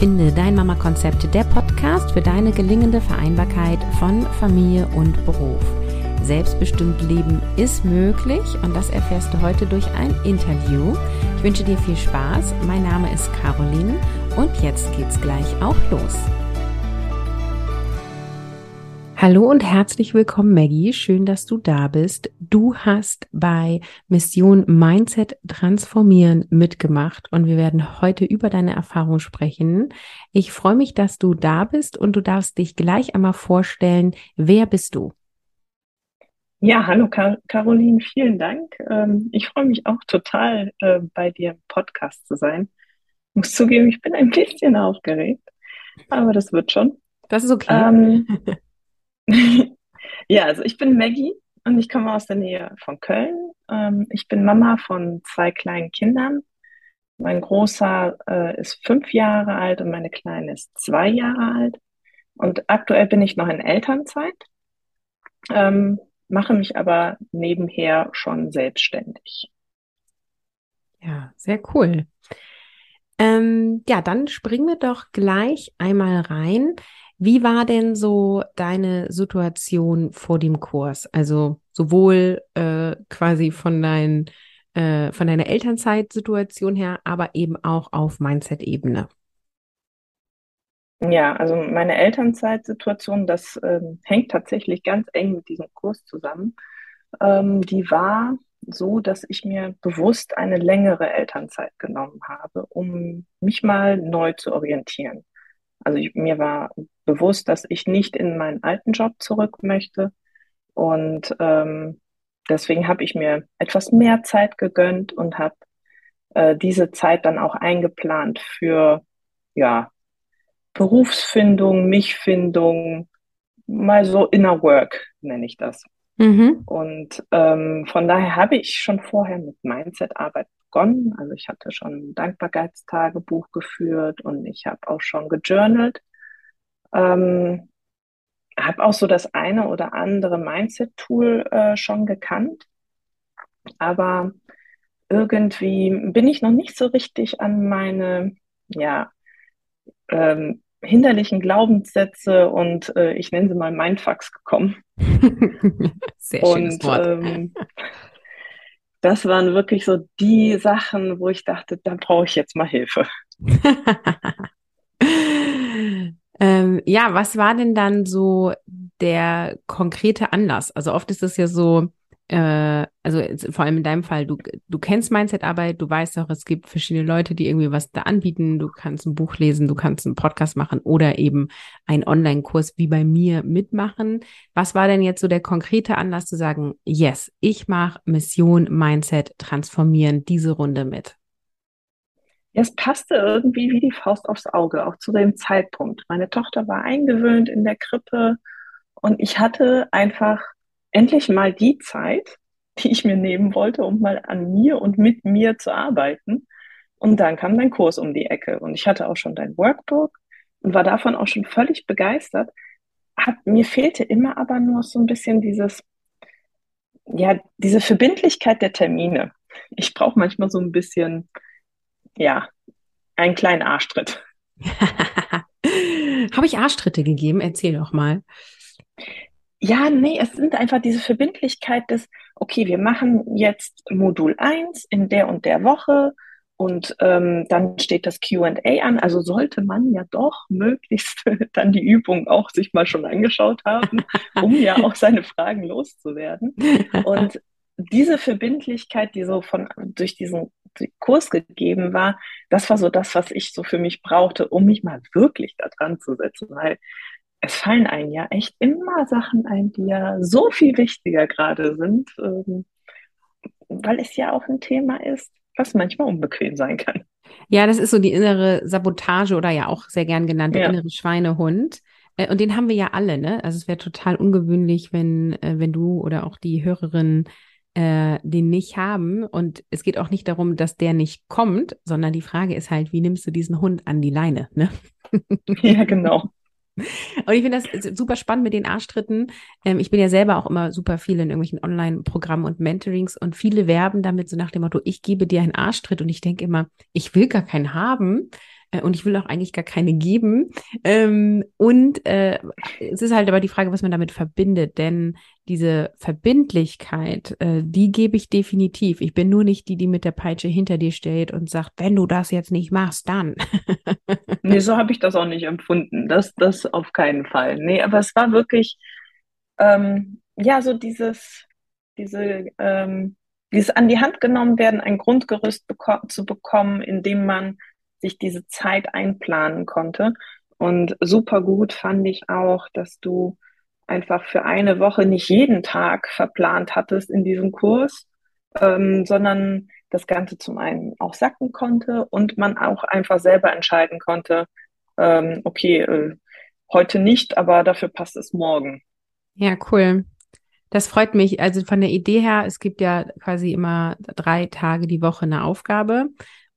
Finde dein Mama-Konzept, der Podcast für deine gelingende Vereinbarkeit von Familie und Beruf. Selbstbestimmt Leben ist möglich und das erfährst du heute durch ein Interview. Ich wünsche dir viel Spaß. Mein Name ist Caroline und jetzt geht's gleich auch los. Hallo und herzlich willkommen, Maggie. Schön, dass du da bist. Du hast bei Mission Mindset Transformieren mitgemacht und wir werden heute über deine Erfahrung sprechen. Ich freue mich, dass du da bist und du darfst dich gleich einmal vorstellen. Wer bist du? Ja, hallo Car Caroline, vielen Dank. Ähm, ich freue mich auch total, äh, bei dir im Podcast zu sein. Ich muss zugeben, ich bin ein bisschen aufgeregt, aber das wird schon. Das ist okay. Ähm, ja, also ich bin Maggie und ich komme aus der Nähe von Köln. Ähm, ich bin Mama von zwei kleinen Kindern. Mein Großer äh, ist fünf Jahre alt und meine Kleine ist zwei Jahre alt. Und aktuell bin ich noch in Elternzeit, ähm, mache mich aber nebenher schon selbstständig. Ja, sehr cool. Ähm, ja, dann springen wir doch gleich einmal rein. Wie war denn so deine Situation vor dem Kurs? Also sowohl äh, quasi von, dein, äh, von deiner Elternzeitsituation her, aber eben auch auf Mindset-Ebene. Ja, also meine Elternzeitsituation, das ähm, hängt tatsächlich ganz eng mit diesem Kurs zusammen. Ähm, die war so, dass ich mir bewusst eine längere Elternzeit genommen habe, um mich mal neu zu orientieren. Also ich, mir war bewusst, dass ich nicht in meinen alten Job zurück möchte. Und ähm, deswegen habe ich mir etwas mehr Zeit gegönnt und habe äh, diese Zeit dann auch eingeplant für ja, Berufsfindung, Michfindung, mal so Inner Work nenne ich das. Mhm. Und ähm, von daher habe ich schon vorher mit Mindset-Arbeit begonnen. Also ich hatte schon ein Dankbarkeitstagebuch geführt und ich habe auch schon gejournalt. Ähm, habe auch so das eine oder andere Mindset-Tool äh, schon gekannt, aber irgendwie bin ich noch nicht so richtig an meine, ja, ähm, hinderlichen Glaubenssätze und äh, ich nenne sie mal Mindfucks gekommen. Sehr schönes und, Wort. Ähm, das waren wirklich so die Sachen, wo ich dachte, da brauche ich jetzt mal Hilfe. ähm, ja, was war denn dann so der konkrete Anlass? Also oft ist es ja so, äh, also vor allem in deinem Fall, du, du kennst Mindset-Arbeit, du weißt auch, es gibt verschiedene Leute, die irgendwie was da anbieten. Du kannst ein Buch lesen, du kannst einen Podcast machen oder eben einen Online-Kurs wie bei mir mitmachen. Was war denn jetzt so der konkrete Anlass zu sagen, yes, ich mache Mission Mindset transformieren diese Runde mit? Es passte irgendwie wie die Faust aufs Auge, auch zu dem Zeitpunkt. Meine Tochter war eingewöhnt in der Krippe und ich hatte einfach endlich mal die Zeit, die ich mir nehmen wollte, um mal an mir und mit mir zu arbeiten. Und dann kam dein Kurs um die Ecke und ich hatte auch schon dein Workbook und war davon auch schon völlig begeistert. Hat, mir fehlte immer aber nur so ein bisschen dieses, ja, diese Verbindlichkeit der Termine. Ich brauche manchmal so ein bisschen, ja, einen kleinen Arschtritt. Habe ich Arschtritte gegeben? Erzähl doch mal. Ja, nee, es sind einfach diese Verbindlichkeit des, okay, wir machen jetzt Modul 1 in der und der Woche und ähm, dann steht das QA an. Also sollte man ja doch möglichst dann die Übung auch sich mal schon angeschaut haben, um ja auch seine Fragen loszuwerden. Und diese Verbindlichkeit, die so von durch diesen Kurs gegeben war, das war so das, was ich so für mich brauchte, um mich mal wirklich da dran zu setzen. Weil es fallen einem ja echt immer Sachen ein, die ja so viel wichtiger gerade sind, ähm, weil es ja auch ein Thema ist, was manchmal unbequem sein kann. Ja, das ist so die innere Sabotage oder ja auch sehr gern genannt der ja. innere Schweinehund. Äh, und den haben wir ja alle, ne? Also es wäre total ungewöhnlich, wenn, äh, wenn du oder auch die Hörerinnen äh, den nicht haben. Und es geht auch nicht darum, dass der nicht kommt, sondern die Frage ist halt, wie nimmst du diesen Hund an die Leine, ne? Ja, genau. Und ich finde das super spannend mit den Arschtritten. Ähm, ich bin ja selber auch immer super viel in irgendwelchen Online-Programmen und Mentorings und viele werben damit so nach dem Motto, ich gebe dir einen Arschtritt und ich denke immer, ich will gar keinen haben. Äh, und ich will auch eigentlich gar keine geben. Ähm, und äh, es ist halt aber die Frage, was man damit verbindet. Denn diese Verbindlichkeit, äh, die gebe ich definitiv. Ich bin nur nicht die, die mit der Peitsche hinter dir steht und sagt, wenn du das jetzt nicht machst, dann. nee, so habe ich das auch nicht empfunden. Das, das auf keinen Fall. Nee, aber es war wirklich, ähm, ja, so dieses, diese, ähm, dieses an die Hand genommen werden, ein Grundgerüst beko zu bekommen, in dem man sich diese Zeit einplanen konnte. Und super gut fand ich auch, dass du einfach für eine Woche nicht jeden Tag verplant hattest in diesem Kurs, ähm, sondern das Ganze zum einen auch sacken konnte und man auch einfach selber entscheiden konnte, ähm, okay, äh, heute nicht, aber dafür passt es morgen. Ja, cool. Das freut mich. Also von der Idee her, es gibt ja quasi immer drei Tage die Woche eine Aufgabe.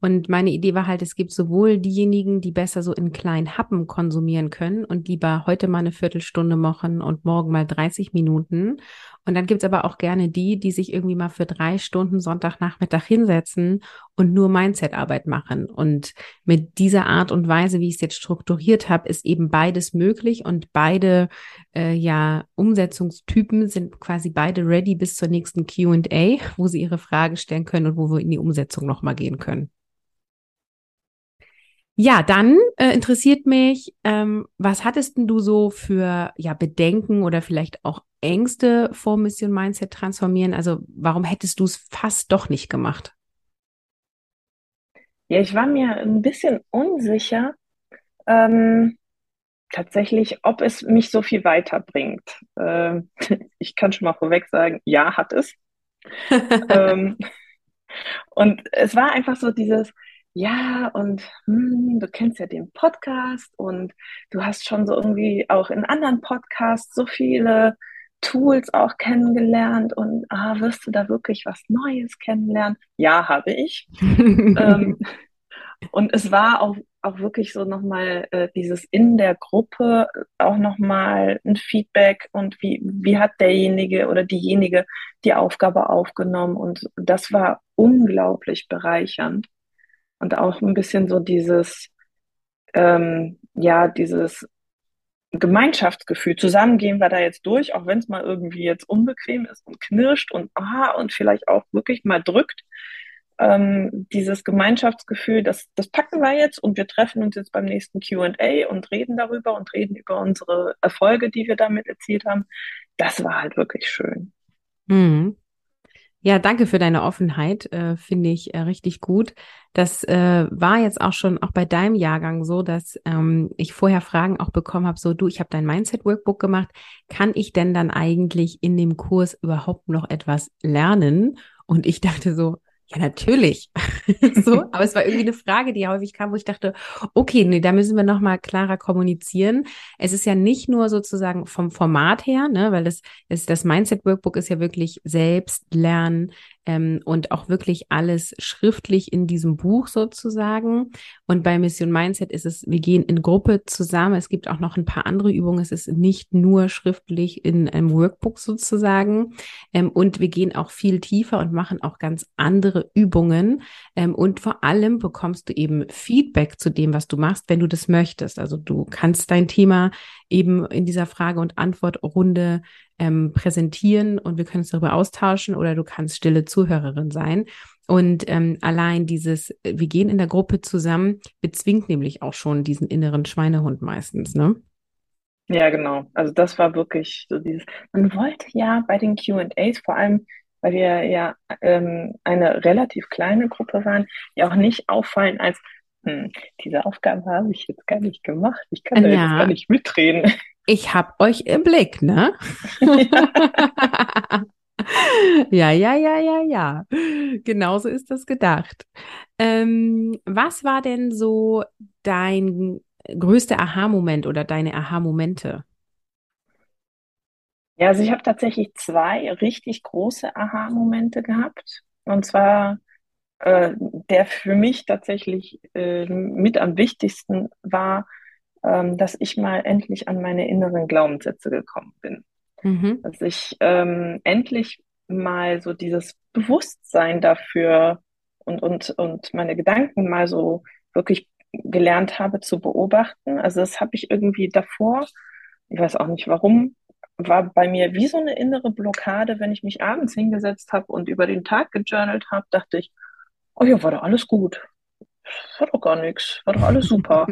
Und meine Idee war halt, es gibt sowohl diejenigen, die besser so in kleinen Happen konsumieren können und lieber heute mal eine Viertelstunde machen und morgen mal 30 Minuten. Und dann gibt's aber auch gerne die, die sich irgendwie mal für drei Stunden Sonntagnachmittag hinsetzen und nur Mindset-Arbeit machen. Und mit dieser Art und Weise, wie ich es jetzt strukturiert habe, ist eben beides möglich und beide äh, ja Umsetzungstypen sind quasi beide ready bis zur nächsten Q&A, wo sie ihre Frage stellen können und wo wir in die Umsetzung nochmal gehen können. Ja, dann äh, interessiert mich, ähm, was hattest denn du so für ja Bedenken oder vielleicht auch Ängste vor Mission Mindset transformieren? Also warum hättest du es fast doch nicht gemacht? Ja, ich war mir ein bisschen unsicher, ähm, tatsächlich, ob es mich so viel weiterbringt. Ähm, ich kann schon mal vorweg sagen, ja, hat es. ähm, und es war einfach so dieses, ja, und hm, du kennst ja den Podcast und du hast schon so irgendwie auch in anderen Podcasts so viele Tools auch kennengelernt und ah, wirst du da wirklich was Neues kennenlernen? Ja, habe ich. ähm, und es war auch, auch wirklich so nochmal äh, dieses in der Gruppe auch nochmal ein Feedback und wie, wie hat derjenige oder diejenige die Aufgabe aufgenommen und das war unglaublich bereichernd und auch ein bisschen so dieses, ähm, ja, dieses Gemeinschaftsgefühl. Zusammen gehen wir da jetzt durch, auch wenn es mal irgendwie jetzt unbequem ist und knirscht und aha und vielleicht auch wirklich mal drückt. Ähm, dieses Gemeinschaftsgefühl, das, das packen wir jetzt und wir treffen uns jetzt beim nächsten QA und reden darüber und reden über unsere Erfolge, die wir damit erzielt haben. Das war halt wirklich schön. Mhm. Ja, danke für deine Offenheit, äh, finde ich äh, richtig gut. Das äh, war jetzt auch schon auch bei deinem Jahrgang so, dass ähm, ich vorher Fragen auch bekommen habe, so du, ich habe dein Mindset-Workbook gemacht, kann ich denn dann eigentlich in dem Kurs überhaupt noch etwas lernen? Und ich dachte so, ja, natürlich. so, aber es war irgendwie eine Frage, die häufig kam, wo ich dachte, okay, nee, da müssen wir nochmal klarer kommunizieren. Es ist ja nicht nur sozusagen vom Format her, ne, weil das ist, das Mindset Workbook ist ja wirklich selbst lernen, ähm, und auch wirklich alles schriftlich in diesem Buch sozusagen. Und bei Mission Mindset ist es, wir gehen in Gruppe zusammen. Es gibt auch noch ein paar andere Übungen. Es ist nicht nur schriftlich in einem Workbook sozusagen. Ähm, und wir gehen auch viel tiefer und machen auch ganz andere Übungen. Ähm, und vor allem bekommst du eben Feedback zu dem, was du machst, wenn du das möchtest. Also du kannst dein Thema eben in dieser Frage- und Antwortrunde ähm, präsentieren und wir können uns darüber austauschen oder du kannst stille Zuhörerin sein. Und ähm, allein dieses, äh, wir gehen in der Gruppe zusammen, bezwingt nämlich auch schon diesen inneren Schweinehund meistens, ne? Ja, genau. Also das war wirklich so dieses, man wollte ja bei den QAs, vor allem, weil wir ja ähm, eine relativ kleine Gruppe waren, ja auch nicht auffallen als, hm, diese Aufgabe habe ich jetzt gar nicht gemacht, ich kann da ja. jetzt gar nicht mitreden ich hab euch im Blick, ne? ja, ja, ja, ja, ja. Genauso ist das gedacht. Ähm, was war denn so dein größter Aha-Moment oder deine Aha-Momente? Ja, also ich habe tatsächlich zwei richtig große Aha-Momente gehabt. Und zwar äh, der für mich tatsächlich äh, mit am wichtigsten war, ähm, dass ich mal endlich an meine inneren Glaubenssätze gekommen bin. Mhm. Dass ich ähm, endlich mal so dieses Bewusstsein dafür und, und, und meine Gedanken mal so wirklich gelernt habe zu beobachten. Also das habe ich irgendwie davor, ich weiß auch nicht warum, war bei mir wie so eine innere Blockade, wenn ich mich abends hingesetzt habe und über den Tag gejournalt habe, dachte ich, oh ja, war doch alles gut. War doch gar nichts, war doch alles super.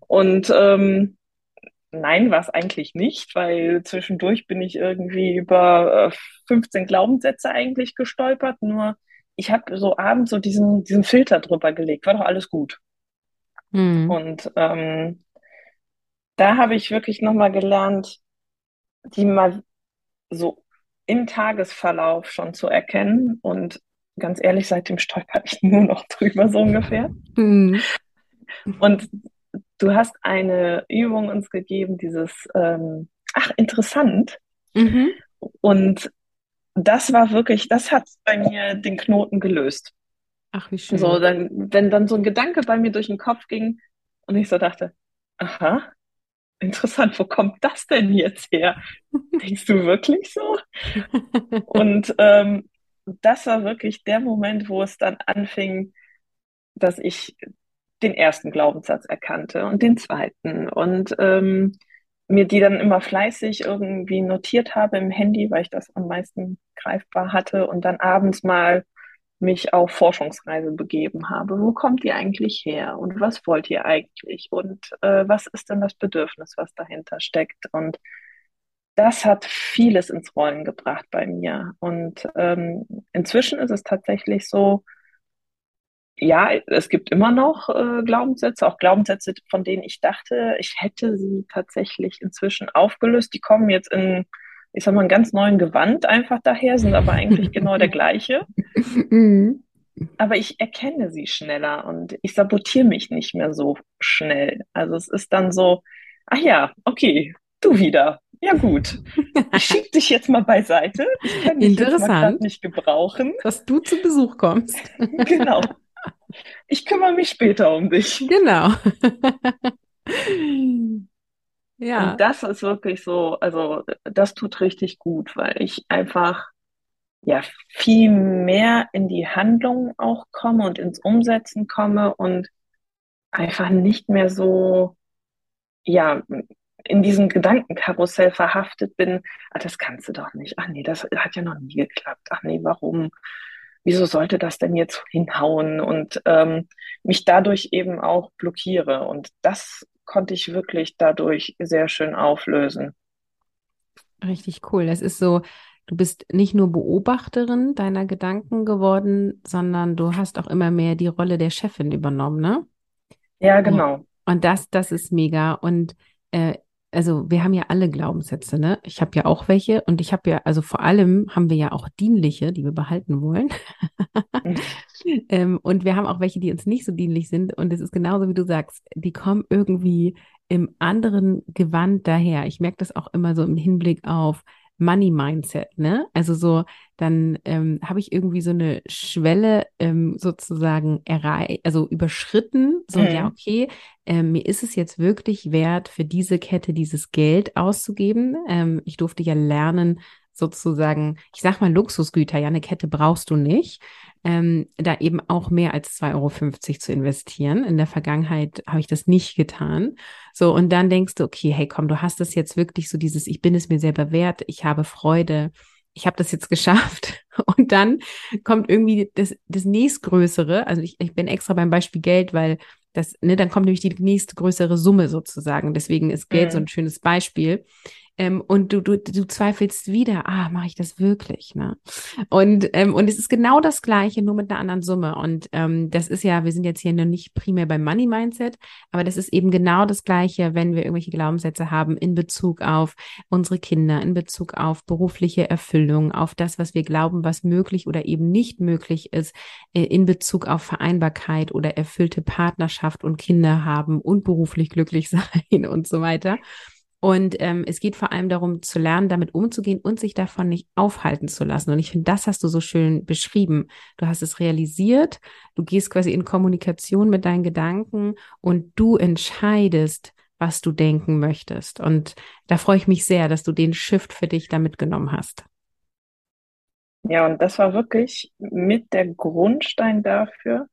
und ähm, nein, war es eigentlich nicht, weil zwischendurch bin ich irgendwie über 15 äh, Glaubenssätze eigentlich gestolpert. Nur ich habe so abends so diesen, diesen Filter drüber gelegt, war doch alles gut. Mhm. Und ähm, da habe ich wirklich nochmal gelernt, die mal so im Tagesverlauf schon zu erkennen. Und ganz ehrlich, seitdem stolper ich nur noch drüber, so ungefähr. Mhm. Und du hast eine Übung uns gegeben, dieses, ähm, ach, interessant. Mhm. Und das war wirklich, das hat bei mir den Knoten gelöst. Ach, wie schön. So, dann, wenn dann so ein Gedanke bei mir durch den Kopf ging und ich so dachte, aha, interessant, wo kommt das denn jetzt her? Denkst du wirklich so? Und ähm, das war wirklich der Moment, wo es dann anfing, dass ich den ersten Glaubenssatz erkannte und den zweiten und ähm, mir die dann immer fleißig irgendwie notiert habe im Handy, weil ich das am meisten greifbar hatte und dann abends mal mich auf Forschungsreise begeben habe. Wo kommt ihr eigentlich her und was wollt ihr eigentlich und äh, was ist denn das Bedürfnis, was dahinter steckt? Und das hat vieles ins Rollen gebracht bei mir. Und ähm, inzwischen ist es tatsächlich so, ja, es gibt immer noch äh, Glaubenssätze, auch Glaubenssätze, von denen ich dachte, ich hätte sie tatsächlich inzwischen aufgelöst. Die kommen jetzt in ich sag mal, einen ganz neuen Gewand einfach daher, sind aber eigentlich genau der gleiche. Mhm. Aber ich erkenne sie schneller und ich sabotiere mich nicht mehr so schnell. Also es ist dann so, ach ja, okay, du wieder. Ja gut, ich schieb dich jetzt mal beiseite. Ich kann dich mal nicht gebrauchen. Dass du zu Besuch kommst. genau. Ich kümmere mich später um dich. Genau. Ja. Und das ist wirklich so, also das tut richtig gut, weil ich einfach ja viel mehr in die Handlung auch komme und ins Umsetzen komme und einfach nicht mehr so ja in diesem Gedankenkarussell verhaftet bin, ah, das kannst du doch nicht. Ach nee, das hat ja noch nie geklappt. Ach nee, warum? Wieso sollte das denn jetzt hinhauen? Und ähm, mich dadurch eben auch blockiere. Und das konnte ich wirklich dadurch sehr schön auflösen. Richtig cool. Es ist so, du bist nicht nur Beobachterin deiner Gedanken geworden, sondern du hast auch immer mehr die Rolle der Chefin übernommen, ne? Ja, genau. Und das, das ist mega. Und äh, also wir haben ja alle Glaubenssätze, ne? Ich habe ja auch welche und ich habe ja, also vor allem haben wir ja auch dienliche, die wir behalten wollen. Ähm, und wir haben auch welche, die uns nicht so dienlich sind. Und es ist genauso, wie du sagst, die kommen irgendwie im anderen Gewand daher. Ich merke das auch immer so im Hinblick auf Money Mindset, ne? Also so, dann ähm, habe ich irgendwie so eine Schwelle ähm, sozusagen erreicht, also überschritten. So, mhm. ja, okay, ähm, mir ist es jetzt wirklich wert, für diese Kette dieses Geld auszugeben. Ähm, ich durfte ja lernen, sozusagen, ich sag mal Luxusgüter, ja, eine Kette brauchst du nicht ähm, da eben auch mehr als 2,50 Euro zu investieren. In der Vergangenheit habe ich das nicht getan. So, und dann denkst du, okay, hey, komm, du hast das jetzt wirklich so dieses, ich bin es mir selber wert, ich habe Freude, ich habe das jetzt geschafft. Und dann kommt irgendwie das, das nächstgrößere, also ich, ich bin extra beim Beispiel Geld, weil das, ne, dann kommt nämlich die nächstgrößere Summe sozusagen. Deswegen ist Geld mhm. so ein schönes Beispiel. Ähm, und du, du, du zweifelst wieder, ah, mache ich das wirklich? Ne? Und, ähm, und es ist genau das Gleiche, nur mit einer anderen Summe. Und ähm, das ist ja, wir sind jetzt hier noch nicht primär beim Money Mindset, aber das ist eben genau das Gleiche, wenn wir irgendwelche Glaubenssätze haben in Bezug auf unsere Kinder, in Bezug auf berufliche Erfüllung, auf das, was wir glauben, was möglich oder eben nicht möglich ist, äh, in Bezug auf Vereinbarkeit oder erfüllte Partnerschaft und Kinder haben und beruflich glücklich sein und so weiter. Und ähm, es geht vor allem darum zu lernen, damit umzugehen und sich davon nicht aufhalten zu lassen. Und ich finde, das hast du so schön beschrieben. Du hast es realisiert, du gehst quasi in Kommunikation mit deinen Gedanken und du entscheidest, was du denken möchtest. Und da freue ich mich sehr, dass du den Shift für dich da mitgenommen hast. Ja, und das war wirklich mit der Grundstein dafür,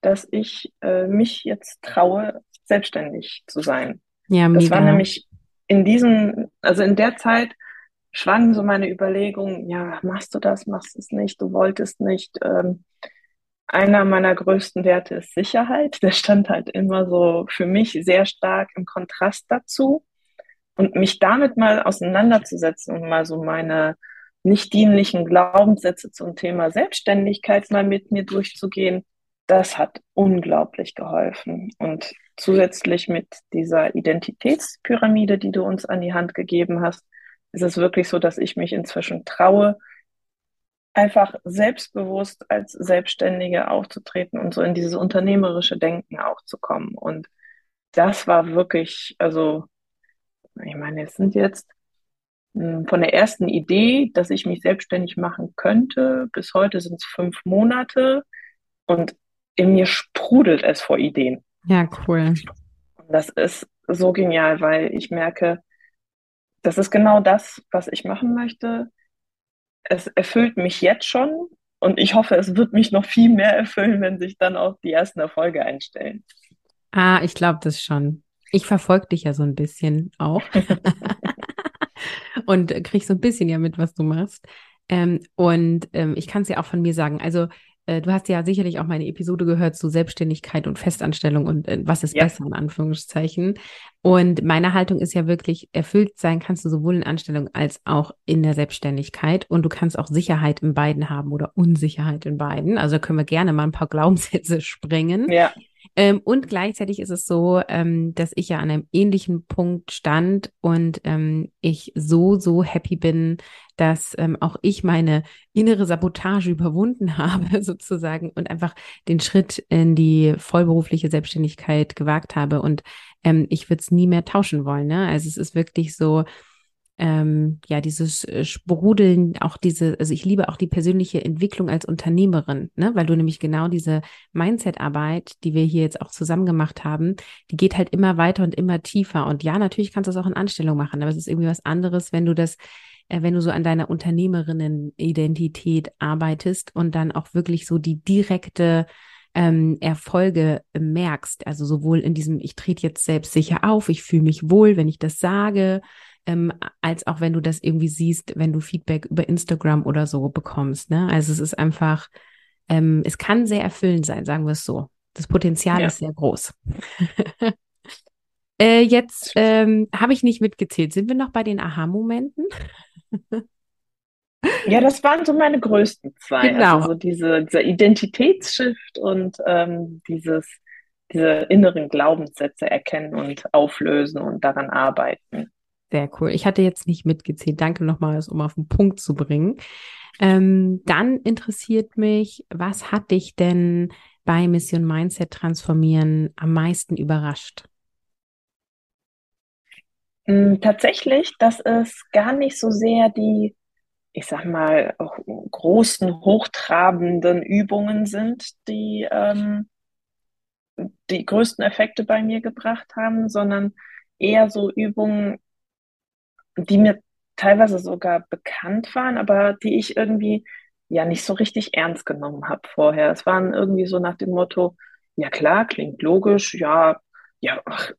dass ich äh, mich jetzt traue, selbstständig zu sein. Ja, das war mega. nämlich in diesem, also in der Zeit schwangen so meine Überlegungen, ja, machst du das, machst du es nicht, du wolltest nicht. Ähm, einer meiner größten Werte ist Sicherheit. Der stand halt immer so für mich sehr stark im Kontrast dazu. Und mich damit mal auseinanderzusetzen und mal so meine nicht dienlichen Glaubenssätze zum Thema Selbstständigkeit mal mit mir durchzugehen, das hat unglaublich geholfen. Und zusätzlich mit dieser Identitätspyramide, die du uns an die Hand gegeben hast, ist es wirklich so, dass ich mich inzwischen traue, einfach selbstbewusst als Selbstständige aufzutreten und so in dieses unternehmerische Denken auch zu kommen. Und das war wirklich, also, ich meine, es sind jetzt hm, von der ersten Idee, dass ich mich selbstständig machen könnte, bis heute sind es fünf Monate und in mir sprudelt es vor Ideen. Ja, cool. Das ist so genial, weil ich merke, das ist genau das, was ich machen möchte es erfüllt mich jetzt schon und ich hoffe, es wird mich noch viel mehr erfüllen, wenn sich dann auch die ersten Erfolge einstellen. Ah, ich glaube das schon. Ich verfolge dich ja so ein bisschen auch und krieg so ein bisschen ja mit, was du machst. Ähm, und ähm, ich kann es ja auch von mir sagen. Also äh, du hast ja sicherlich auch meine Episode gehört zu Selbstständigkeit und Festanstellung und äh, was ist ja. besser in Anführungszeichen. Und meine Haltung ist ja wirklich, erfüllt sein kannst du sowohl in Anstellung als auch in der Selbstständigkeit. Und du kannst auch Sicherheit in beiden haben oder Unsicherheit in beiden. Also können wir gerne mal ein paar Glaubenssätze sprengen. Ja. Ähm, und gleichzeitig ist es so, ähm, dass ich ja an einem ähnlichen Punkt stand und ähm, ich so, so happy bin, dass ähm, auch ich meine innere Sabotage überwunden habe, sozusagen, und einfach den Schritt in die vollberufliche Selbstständigkeit gewagt habe. Und ähm, ich würde es nie mehr tauschen wollen. Ne? Also es ist wirklich so, ähm, ja, dieses äh, Sprudeln, auch diese, also ich liebe auch die persönliche Entwicklung als Unternehmerin, ne, weil du nämlich genau diese Mindset-Arbeit, die wir hier jetzt auch zusammen gemacht haben, die geht halt immer weiter und immer tiefer. Und ja, natürlich kannst du das auch in Anstellung machen, aber es ist irgendwie was anderes, wenn du das äh, wenn du so an deiner Unternehmerinnen-Identität arbeitest und dann auch wirklich so die direkte ähm, Erfolge merkst. Also sowohl in diesem, ich trete jetzt selbst sicher auf, ich fühle mich wohl, wenn ich das sage, ähm, als auch wenn du das irgendwie siehst, wenn du Feedback über Instagram oder so bekommst. Ne? Also es ist einfach, ähm, es kann sehr erfüllend sein, sagen wir es so. Das Potenzial ja. ist sehr groß. äh, jetzt ähm, habe ich nicht mitgezählt. Sind wir noch bei den Aha-Momenten? Ja, das waren so meine größten zwei. Genau. Also so diese, dieser Identitätsshift und ähm, dieses, diese inneren Glaubenssätze erkennen und auflösen und daran arbeiten. Sehr cool. Ich hatte jetzt nicht mitgezählt. Danke nochmals, um auf den Punkt zu bringen. Ähm, dann interessiert mich, was hat dich denn bei Mission Mindset Transformieren am meisten überrascht? Hm, tatsächlich, dass es gar nicht so sehr die, ich sag mal, großen, hochtrabenden Übungen sind, die ähm, die größten Effekte bei mir gebracht haben, sondern eher so Übungen, die mir teilweise sogar bekannt waren, aber die ich irgendwie ja nicht so richtig ernst genommen habe vorher. Es waren irgendwie so nach dem Motto, ja klar, klingt logisch, ja, ja, ach,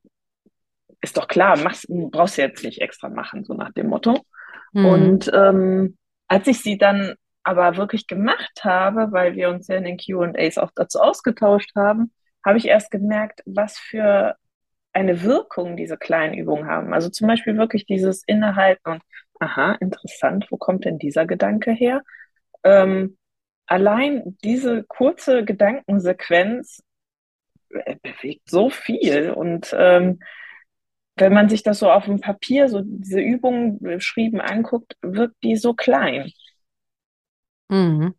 ist doch klar, machst, brauchst du jetzt nicht extra machen, so nach dem Motto. Mhm. Und ähm, als ich sie dann aber wirklich gemacht habe, weil wir uns ja in den QAs auch dazu ausgetauscht haben, habe ich erst gemerkt, was für eine Wirkung diese kleinen Übungen haben. Also zum Beispiel wirklich dieses Innehalten und, aha, interessant, wo kommt denn dieser Gedanke her? Ähm, allein diese kurze Gedankensequenz äh, bewegt so viel und ähm, wenn man sich das so auf dem Papier, so diese Übungen beschrieben anguckt, wirkt die so klein. Mhm.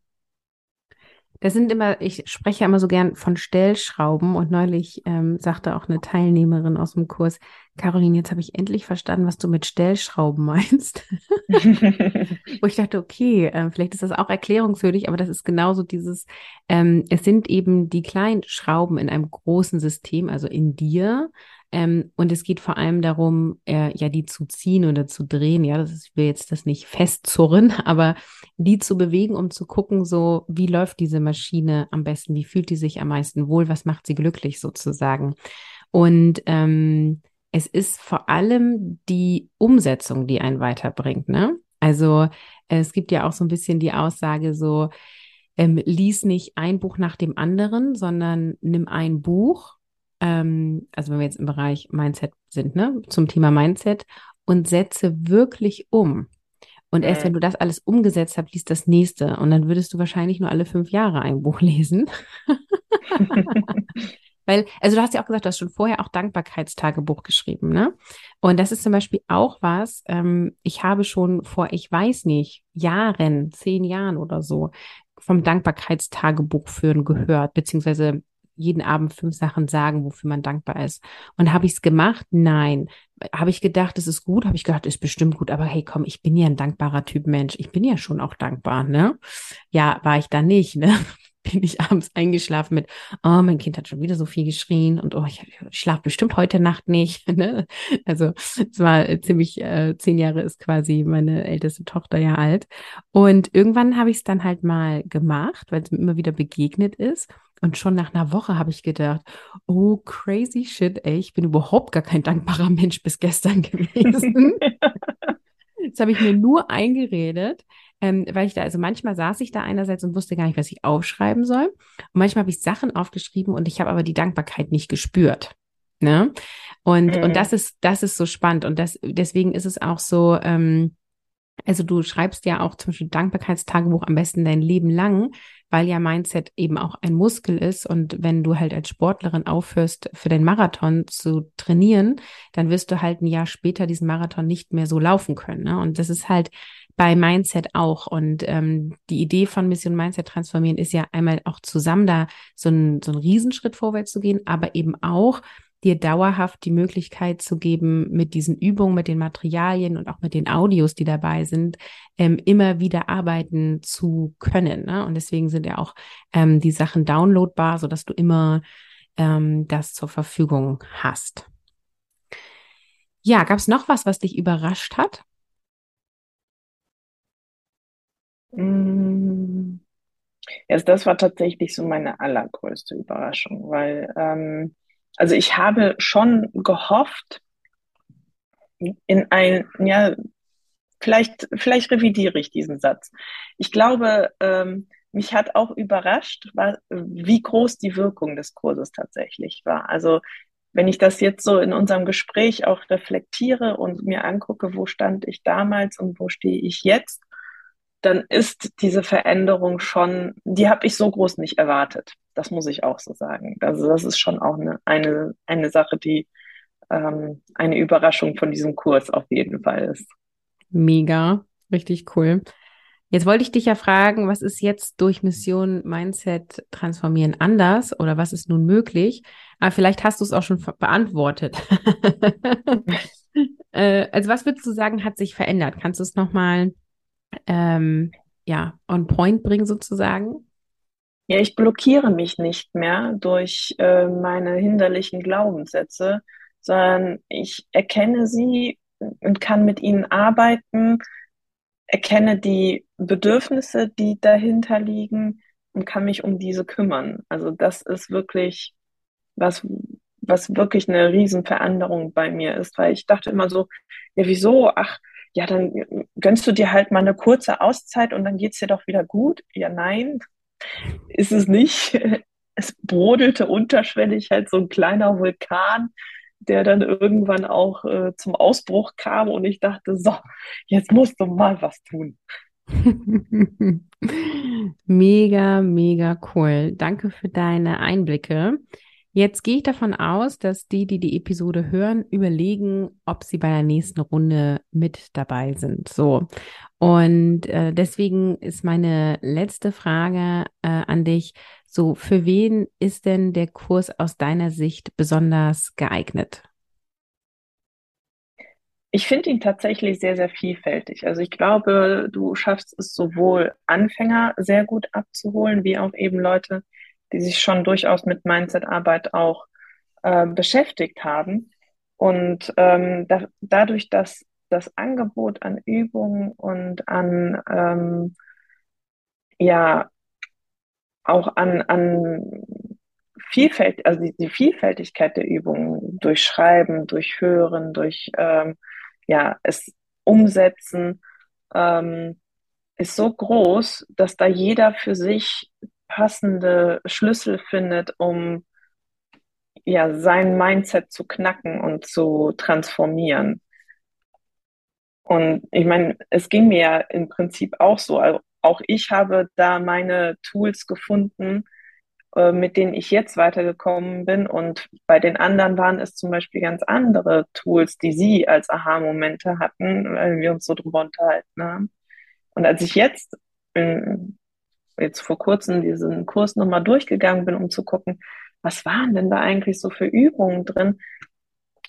Das sind immer, ich spreche immer so gern von Stellschrauben und neulich ähm, sagte auch eine Teilnehmerin aus dem Kurs, Caroline, jetzt habe ich endlich verstanden, was du mit Stellschrauben meinst. Wo ich dachte, okay, äh, vielleicht ist das auch erklärungswürdig, aber das ist genauso dieses, ähm, es sind eben die kleinen Schrauben in einem großen System, also in dir, Ähm, und es geht vor allem darum, äh, ja, die zu ziehen oder zu drehen. Ja, das ist, ich will jetzt das nicht festzurren, aber die zu bewegen, um zu gucken, so, wie läuft diese Maschine am besten? Wie fühlt die sich am meisten wohl? Was macht sie glücklich sozusagen? Und ähm, es ist vor allem die Umsetzung, die einen weiterbringt, ne? Also es gibt ja auch so ein bisschen die Aussage so, ähm, lies nicht ein Buch nach dem anderen, sondern nimm ein Buch, ähm, also wenn wir jetzt im Bereich Mindset sind, ne, zum Thema Mindset und setze wirklich um. Und erst wenn du das alles umgesetzt hast, liest das nächste. Und dann würdest du wahrscheinlich nur alle fünf Jahre ein Buch lesen. Weil, also du hast ja auch gesagt, du hast schon vorher auch Dankbarkeitstagebuch geschrieben, ne? Und das ist zum Beispiel auch was, ähm, ich habe schon vor, ich weiß nicht, Jahren, zehn Jahren oder so, vom Dankbarkeitstagebuch führen gehört, beziehungsweise jeden Abend fünf Sachen sagen, wofür man dankbar ist. Und habe ich es gemacht? Nein. Habe ich gedacht, es ist gut? Habe ich gedacht, ist bestimmt gut. Aber hey, komm, ich bin ja ein dankbarer Typ Mensch. Ich bin ja schon auch dankbar, ne? Ja, war ich da nicht, ne? bin ich abends eingeschlafen mit, oh, mein Kind hat schon wieder so viel geschrien und oh, ich, ich schlafe bestimmt heute Nacht nicht. Ne? Also es war ziemlich, äh, zehn Jahre ist quasi meine älteste Tochter ja alt. Und irgendwann habe ich es dann halt mal gemacht, weil es mir immer wieder begegnet ist. Und schon nach einer Woche habe ich gedacht, oh, crazy shit, ey, ich bin überhaupt gar kein dankbarer Mensch bis gestern gewesen. Das habe ich mir nur eingeredet, ähm, weil ich da, also manchmal saß ich da einerseits und wusste gar nicht, was ich aufschreiben soll. Und manchmal habe ich Sachen aufgeschrieben und ich habe aber die Dankbarkeit nicht gespürt. Ne? Und, mhm. und das ist, das ist so spannend. Und das, deswegen ist es auch so, ähm, also du schreibst ja auch zum Beispiel Dankbarkeitstagebuch am besten dein Leben lang, weil ja Mindset eben auch ein Muskel ist. Und wenn du halt als Sportlerin aufhörst, für den Marathon zu trainieren, dann wirst du halt ein Jahr später diesen Marathon nicht mehr so laufen können. Ne? Und das ist halt bei Mindset auch. Und ähm, die Idee von Mission Mindset transformieren ist ja einmal auch zusammen da so ein, so ein Riesenschritt vorwärts zu gehen, aber eben auch dir dauerhaft die Möglichkeit zu geben, mit diesen Übungen, mit den Materialien und auch mit den Audios, die dabei sind, ähm, immer wieder arbeiten zu können. Ne? Und deswegen sind ja auch ähm, die Sachen downloadbar, so dass du immer ähm, das zur Verfügung hast. Ja, gab es noch was, was dich überrascht hat? Mm. Also das war tatsächlich so meine allergrößte Überraschung, weil ähm, also ich habe schon gehofft, in ein, ja, vielleicht, vielleicht revidiere ich diesen Satz. Ich glaube, ähm, mich hat auch überrascht, wie groß die Wirkung des Kurses tatsächlich war. Also wenn ich das jetzt so in unserem Gespräch auch reflektiere und mir angucke, wo stand ich damals und wo stehe ich jetzt, dann ist diese Veränderung schon, die habe ich so groß nicht erwartet. Das muss ich auch so sagen. Also das ist schon auch eine, eine, eine Sache, die ähm, eine Überraschung von diesem Kurs auf jeden Fall ist. Mega, richtig cool. Jetzt wollte ich dich ja fragen, was ist jetzt durch Mission Mindset transformieren anders oder was ist nun möglich? Aber vielleicht hast du es auch schon beantwortet. äh, also was würdest du sagen, hat sich verändert? Kannst du es nochmal ähm, ja, on point bringen sozusagen? Ja, ich blockiere mich nicht mehr durch äh, meine hinderlichen Glaubenssätze, sondern ich erkenne sie und kann mit ihnen arbeiten, erkenne die Bedürfnisse, die dahinter liegen und kann mich um diese kümmern. Also das ist wirklich was, was wirklich eine Riesenveränderung bei mir ist, weil ich dachte immer so, ja, wieso? Ach, ja, dann gönnst du dir halt mal eine kurze Auszeit und dann geht's dir doch wieder gut. Ja, nein, ist es nicht. Es brodelte unterschwellig halt so ein kleiner Vulkan, der dann irgendwann auch äh, zum Ausbruch kam und ich dachte, so, jetzt musst du mal was tun. mega, mega cool. Danke für deine Einblicke. Jetzt gehe ich davon aus, dass die, die die Episode hören, überlegen, ob sie bei der nächsten Runde mit dabei sind. So. Und äh, deswegen ist meine letzte Frage äh, an dich. So, für wen ist denn der Kurs aus deiner Sicht besonders geeignet? Ich finde ihn tatsächlich sehr, sehr vielfältig. Also ich glaube, du schaffst es sowohl Anfänger sehr gut abzuholen, wie auch eben Leute, die sich schon durchaus mit Mindset-Arbeit auch äh, beschäftigt haben. Und ähm, da, dadurch, dass das Angebot an Übungen und an ähm, ja auch an, an Vielfalt, also die, die Vielfältigkeit der Übungen durch Schreiben, durch Hören, durch ähm, ja, es umsetzen, ähm, ist so groß, dass da jeder für sich passende Schlüssel findet, um ja sein Mindset zu knacken und zu transformieren. Und ich meine, es ging mir ja im Prinzip auch so. Also auch ich habe da meine Tools gefunden, äh, mit denen ich jetzt weitergekommen bin. Und bei den anderen waren es zum Beispiel ganz andere Tools, die sie als Aha-Momente hatten, weil wir uns so drüber unterhalten haben. Und als ich jetzt, in, jetzt vor kurzem diesen Kurs nochmal durchgegangen bin, um zu gucken, was waren denn da eigentlich so für Übungen drin,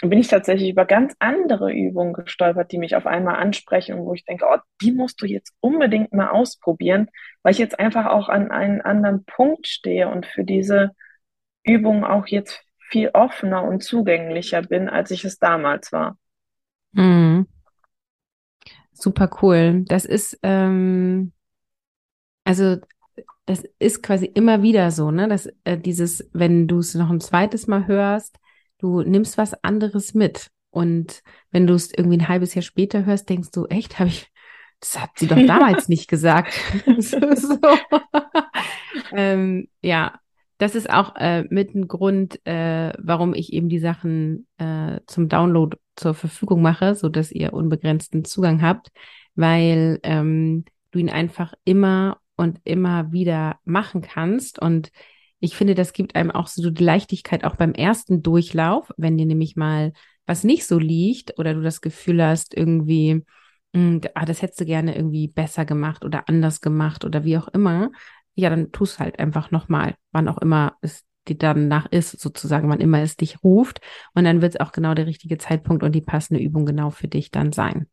bin ich tatsächlich über ganz andere Übungen gestolpert, die mich auf einmal ansprechen und wo ich denke, oh, die musst du jetzt unbedingt mal ausprobieren, weil ich jetzt einfach auch an einen anderen Punkt stehe und für diese Übungen auch jetzt viel offener und zugänglicher bin, als ich es damals war. Mhm. Super cool. Das ist, ähm, also das ist quasi immer wieder so, ne? Dass äh, dieses, wenn du es noch ein zweites Mal hörst, du nimmst was anderes mit. Und wenn du es irgendwie ein halbes Jahr später hörst, denkst du, echt, habe ich, das hat sie doch damals nicht gesagt. so, so. ähm, ja, das ist auch äh, mit ein Grund, äh, warum ich eben die Sachen äh, zum Download zur Verfügung mache, so dass ihr unbegrenzten Zugang habt, weil ähm, du ihn einfach immer und immer wieder machen kannst und ich finde, das gibt einem auch so die Leichtigkeit auch beim ersten Durchlauf, wenn dir nämlich mal was nicht so liegt oder du das Gefühl hast, irgendwie, mh, hm, ah, das hättest du gerne irgendwie besser gemacht oder anders gemacht oder wie auch immer, ja, dann tust halt einfach nochmal, wann auch immer es dir danach ist, sozusagen, wann immer es dich ruft. Und dann wird es auch genau der richtige Zeitpunkt und die passende Übung genau für dich dann sein.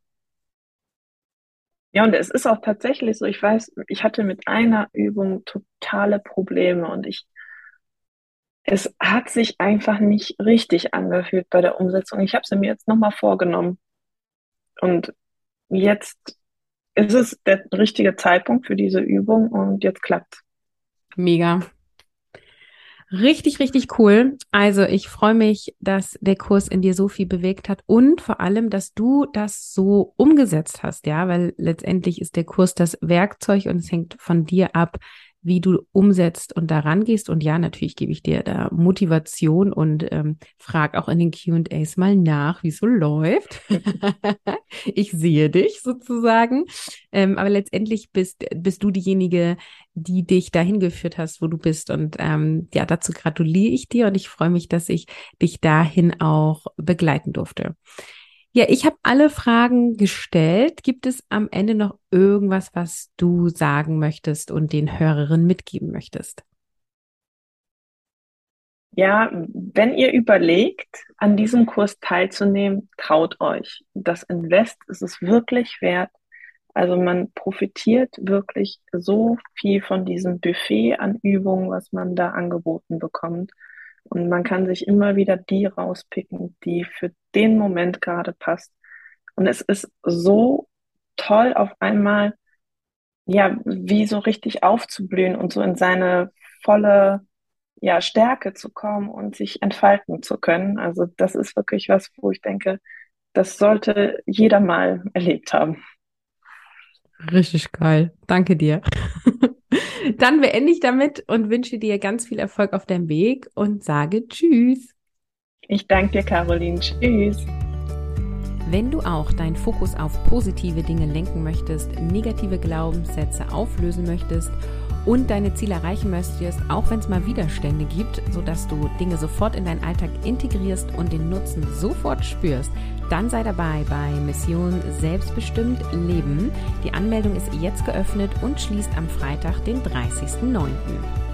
Ja, und es ist auch tatsächlich so, ich weiß, ich hatte mit einer Übung totale Probleme und ich es hat sich einfach nicht richtig angefühlt bei der Umsetzung. Ich habe sie mir jetzt nochmal vorgenommen. Und jetzt ist es der richtige Zeitpunkt für diese Übung und jetzt klappt. Mega. Richtig, richtig cool. Also ich freue mich, dass der Kurs in dir so viel bewegt hat und vor allem, dass du das so umgesetzt hast, ja, weil letztendlich ist der Kurs das Werkzeug und es hängt von dir ab, wie du umsetzt und daran gehst. Und ja, natürlich gebe ich dir da Motivation und ähm, frag auch in den QAs mal nach, wie es so läuft. ich sehe dich sozusagen. Ähm, aber letztendlich bist, bist du diejenige, die dich dahin geführt hast, wo du bist. Und ähm, ja, dazu gratuliere ich dir und ich freue mich, dass ich dich dahin auch begleiten durfte. Ja, ich habe alle Fragen gestellt. Gibt es am Ende noch irgendwas, was du sagen möchtest und den Hörerinnen mitgeben möchtest? Ja, wenn ihr überlegt, an diesem Kurs teilzunehmen, traut euch. Das Invest ist es wirklich wert. Also man profitiert wirklich so viel von diesem Buffet an Übungen, was man da angeboten bekommt. Und man kann sich immer wieder die rauspicken, die für den Moment gerade passt. Und es ist so toll, auf einmal, ja, wie so richtig aufzublühen und so in seine volle, ja, Stärke zu kommen und sich entfalten zu können. Also das ist wirklich was, wo ich denke, das sollte jeder mal erlebt haben. Richtig geil. Danke dir. Dann beende ich damit und wünsche dir ganz viel Erfolg auf deinem Weg und sage Tschüss. Ich danke dir, Caroline. Tschüss. Wenn du auch deinen Fokus auf positive Dinge lenken möchtest, negative Glaubenssätze auflösen möchtest und deine Ziele erreichen möchtest, auch wenn es mal Widerstände gibt, sodass du Dinge sofort in deinen Alltag integrierst und den Nutzen sofort spürst, dann sei dabei bei Mission Selbstbestimmt Leben. Die Anmeldung ist jetzt geöffnet und schließt am Freitag, den 30.09.